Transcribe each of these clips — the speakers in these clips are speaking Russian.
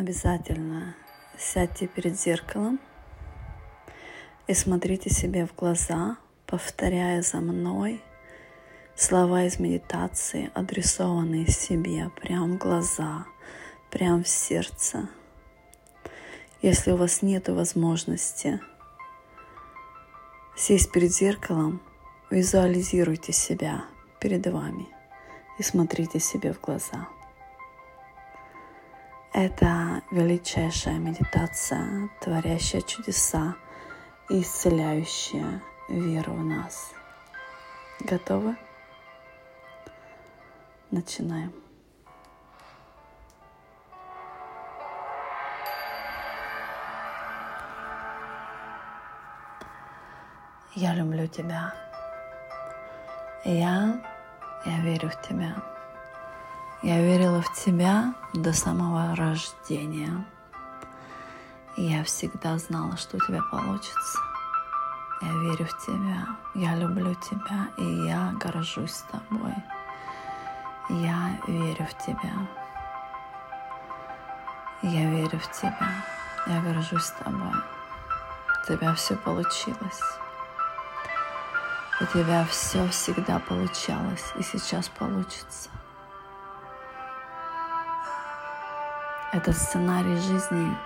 обязательно сядьте перед зеркалом и смотрите себе в глаза, повторяя за мной слова из медитации, адресованные себе, прям в глаза, прям в сердце. Если у вас нет возможности сесть перед зеркалом, визуализируйте себя перед вами и смотрите себе в глаза. Это величайшая медитация, творящая чудеса и исцеляющая веру в нас. Готовы? Начинаем. Я люблю тебя. Я, я верю в тебя. Я верила в тебя до самого рождения. И я всегда знала, что у тебя получится. Я верю в тебя, я люблю тебя, и я горжусь тобой. Я верю в тебя. Я верю в тебя. Я горжусь тобой. У тебя все получилось. У тебя все всегда получалось и сейчас получится. Это сценарий жизни,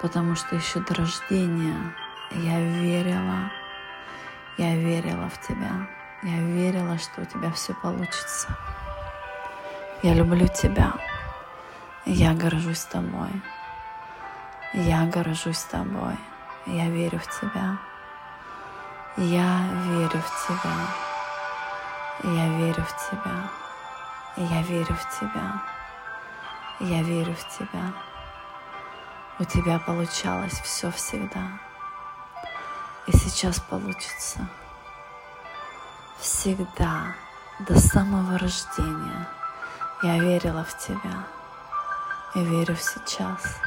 потому что еще до рождения я верила, я верила в тебя. Я верила, что у тебя все получится. Я люблю тебя. Я горжусь тобой. Я горжусь тобой. Я верю в тебя. Я верю в тебя. Я верю в тебя. Я верю в тебя. Я верю в тебя. У тебя получалось все всегда. И сейчас получится всегда, до самого рождения, я верила в Тебя. Я верю в сейчас.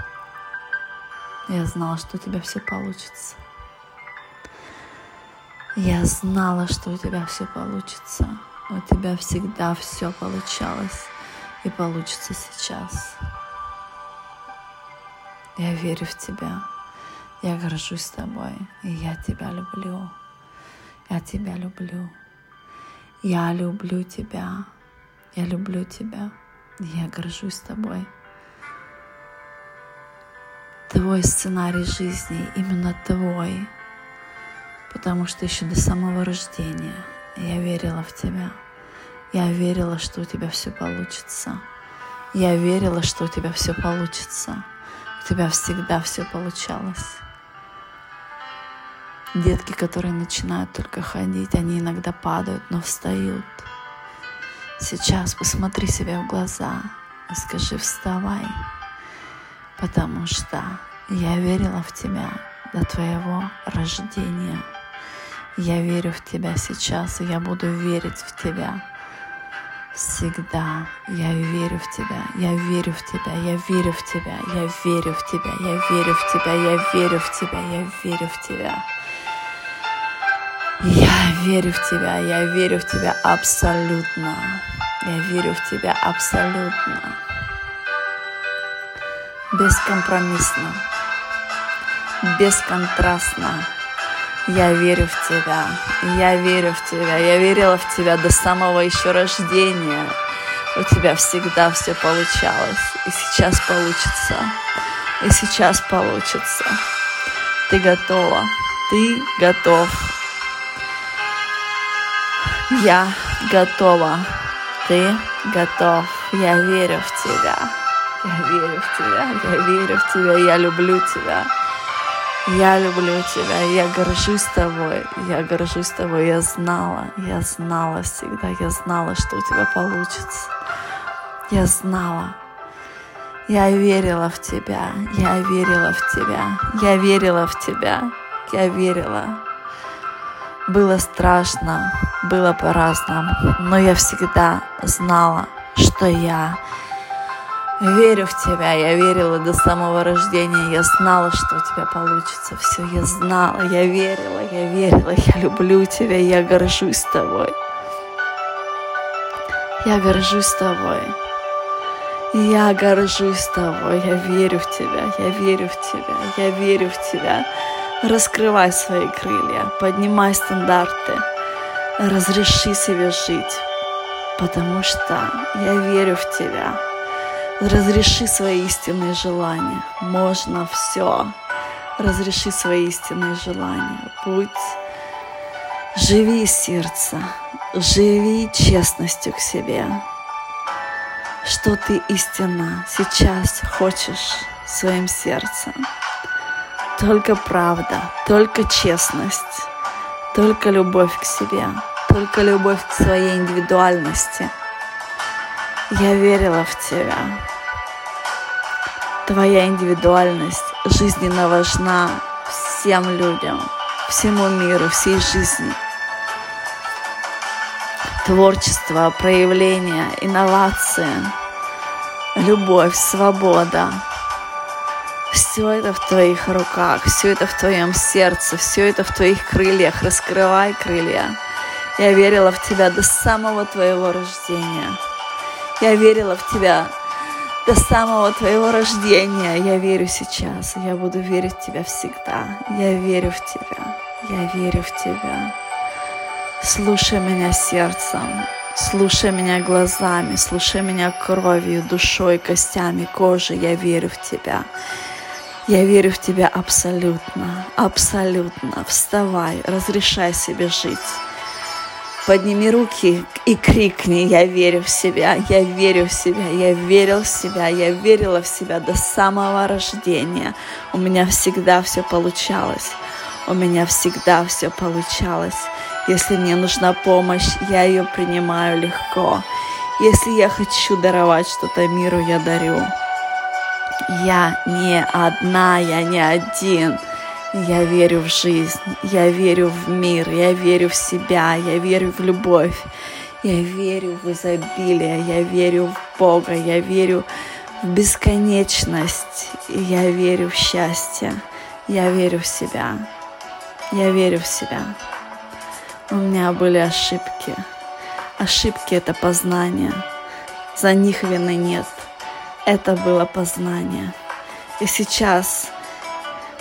Я знала, что у тебя все получится. Я знала, что у тебя все получится. У тебя всегда все получалось и получится сейчас. Я верю в тебя. Я горжусь тобой, и я тебя люблю. Я тебя люблю. Я люблю тебя. Я люблю тебя. Я горжусь тобой. Твой сценарий жизни именно твой. Потому что еще до самого рождения я верила в тебя. Я верила, что у тебя все получится. Я верила, что у тебя все получится. У тебя всегда все получалось. Детки, которые начинают только ходить, они иногда падают, но встают. Сейчас посмотри себе в глаза и скажи «вставай», потому что я верила в тебя до твоего рождения. Я верю в тебя сейчас, и я буду верить в тебя всегда. Я верю в тебя, я верю в тебя, я верю в тебя, я верю в тебя, я верю в тебя, я верю в тебя, я верю в тебя. Я верю в тебя, я верю в тебя абсолютно. Я верю в тебя абсолютно. Бескомпромиссно. Бесконтрастно. Я верю в тебя. Я верю в тебя. Я верила в тебя до самого еще рождения. У тебя всегда все получалось. И сейчас получится. И сейчас получится. Ты готова. Ты готов. Я готова. Ты готов. Я верю в тебя. Я верю в тебя. Я верю в тебя. Я люблю тебя. Я люблю тебя, я горжусь тобой, я горжусь тобой, я знала, я знала всегда, я знала, что у тебя получится. Я знала, я верила в тебя, я верила в тебя, я верила в тебя, я верила. Было страшно, было по-разному, но я всегда знала, что я верю в тебя. Я верила до самого рождения, я знала, что у тебя получится все. Я знала, я верила, я верила, я люблю тебя, я горжусь тобой. Я горжусь тобой. Я горжусь тобой, я верю в тебя, я верю в тебя, я верю в тебя. Раскрывай свои крылья, поднимай стандарты, разреши себе жить, потому что я верю в тебя. Разреши свои истинные желания. Можно все. Разреши свои истинные желания. Будь, живи сердце, живи честностью к себе. Что ты истинно сейчас хочешь своим сердцем. Только правда, только честность, только любовь к себе, только любовь к своей индивидуальности – я верила в тебя. Твоя индивидуальность жизненно важна всем людям, всему миру, всей жизни. Творчество, проявление, инновации, любовь, свобода. Все это в твоих руках, все это в твоем сердце, все это в твоих крыльях. Раскрывай крылья. Я верила в тебя до самого твоего рождения. Я верила в Тебя до самого Твоего рождения. Я верю сейчас. Я буду верить в Тебя всегда. Я верю в Тебя. Я верю в Тебя. Слушай меня сердцем. Слушай меня глазами, слушай меня кровью, душой, костями, кожей. Я верю в Тебя. Я верю в Тебя абсолютно, абсолютно. Вставай, разрешай себе жить. Подними руки и крикни, я верю в себя, я верю в себя, я верил в себя, я верила в себя до самого рождения. У меня всегда все получалось, у меня всегда все получалось. Если мне нужна помощь, я ее принимаю легко. Если я хочу даровать что-то миру, я дарю. Я не одна, я не один. Я верю в жизнь, я верю в мир, я верю в себя, я верю в любовь, я верю в изобилие, я верю в Бога, я верю в бесконечность, я верю в счастье, я верю в себя, я верю в себя. У меня были ошибки. Ошибки — это познание. За них вины нет. Это было познание. И сейчас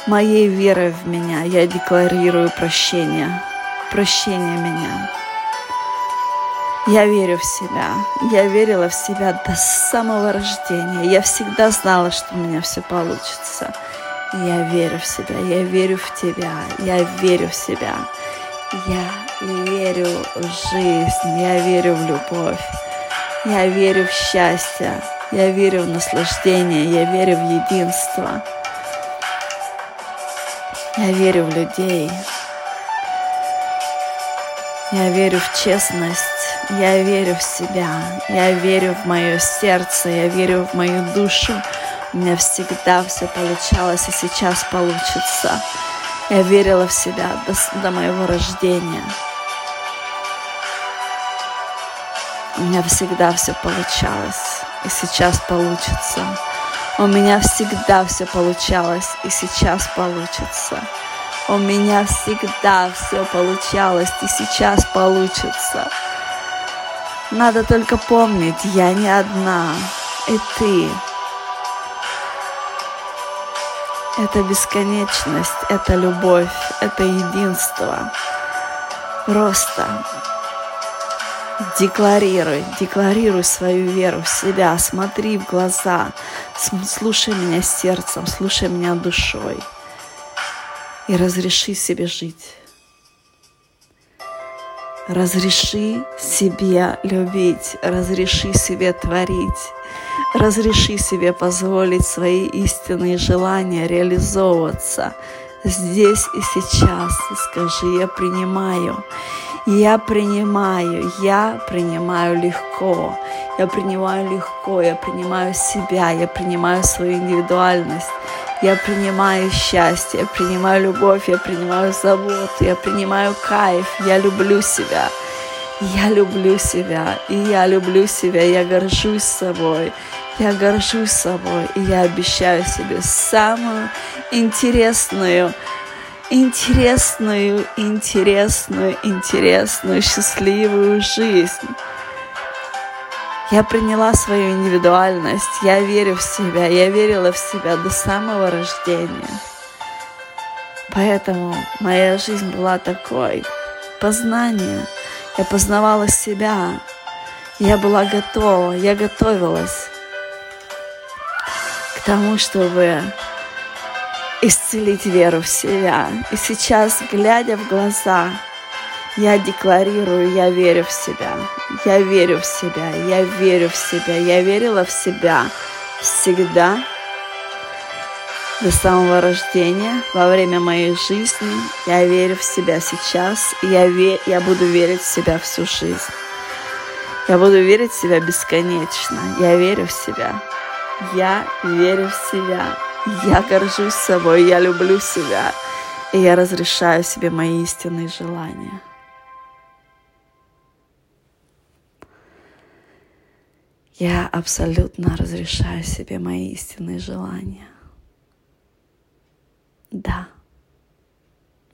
моей верой в меня я декларирую прощение. Прощение меня. Я верю в себя. Я верила в себя до самого рождения. Я всегда знала, что у меня все получится. Я верю в себя. Я верю в тебя. Я верю в себя. Я верю в жизнь. Я верю в любовь. Я верю в счастье. Я верю в наслаждение. Я верю в единство. Я верю в людей. Я верю в честность. Я верю в себя. Я верю в мое сердце. Я верю в мою душу. У меня всегда все получалось и сейчас получится. Я верила в себя до, до моего рождения. У меня всегда все получалось и сейчас получится. У меня всегда все получалось и сейчас получится. У меня всегда все получалось и сейчас получится. Надо только помнить, я не одна, и ты. Это бесконечность, это любовь, это единство. Просто Декларируй, декларируй свою веру в себя, смотри в глаза, слушай меня сердцем, слушай меня душой. И разреши себе жить. Разреши себе любить, разреши себе творить, разреши себе позволить свои истинные желания реализовываться здесь и сейчас. Скажи, я принимаю я принимаю, я принимаю легко, я принимаю легко, я принимаю себя, я принимаю свою индивидуальность, я принимаю счастье, я принимаю любовь, я принимаю заботу, я принимаю кайф, я люблю себя. Я люблю себя, и я люблю себя, я горжусь собой, я горжусь собой, и я обещаю себе самую интересную, интересную, интересную, интересную, счастливую жизнь. Я приняла свою индивидуальность, я верю в себя, я верила в себя до самого рождения. Поэтому моя жизнь была такой. Познание. Я познавала себя. Я была готова, я готовилась к тому, чтобы исцелить веру в себя. И сейчас, глядя в глаза, я декларирую, я верю в себя, я верю в себя, я верю в себя, я верила в себя всегда, до самого рождения, во время моей жизни. Я верю в себя сейчас, и я, ве- я буду верить в себя всю жизнь. Я буду верить в себя бесконечно. Я верю в себя. Я верю в себя. Я горжусь собой, я люблю себя. И я разрешаю себе мои истинные желания. Я абсолютно разрешаю себе мои истинные желания. Да,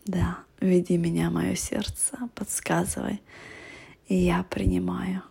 да, веди меня, мое сердце, подсказывай, и я принимаю.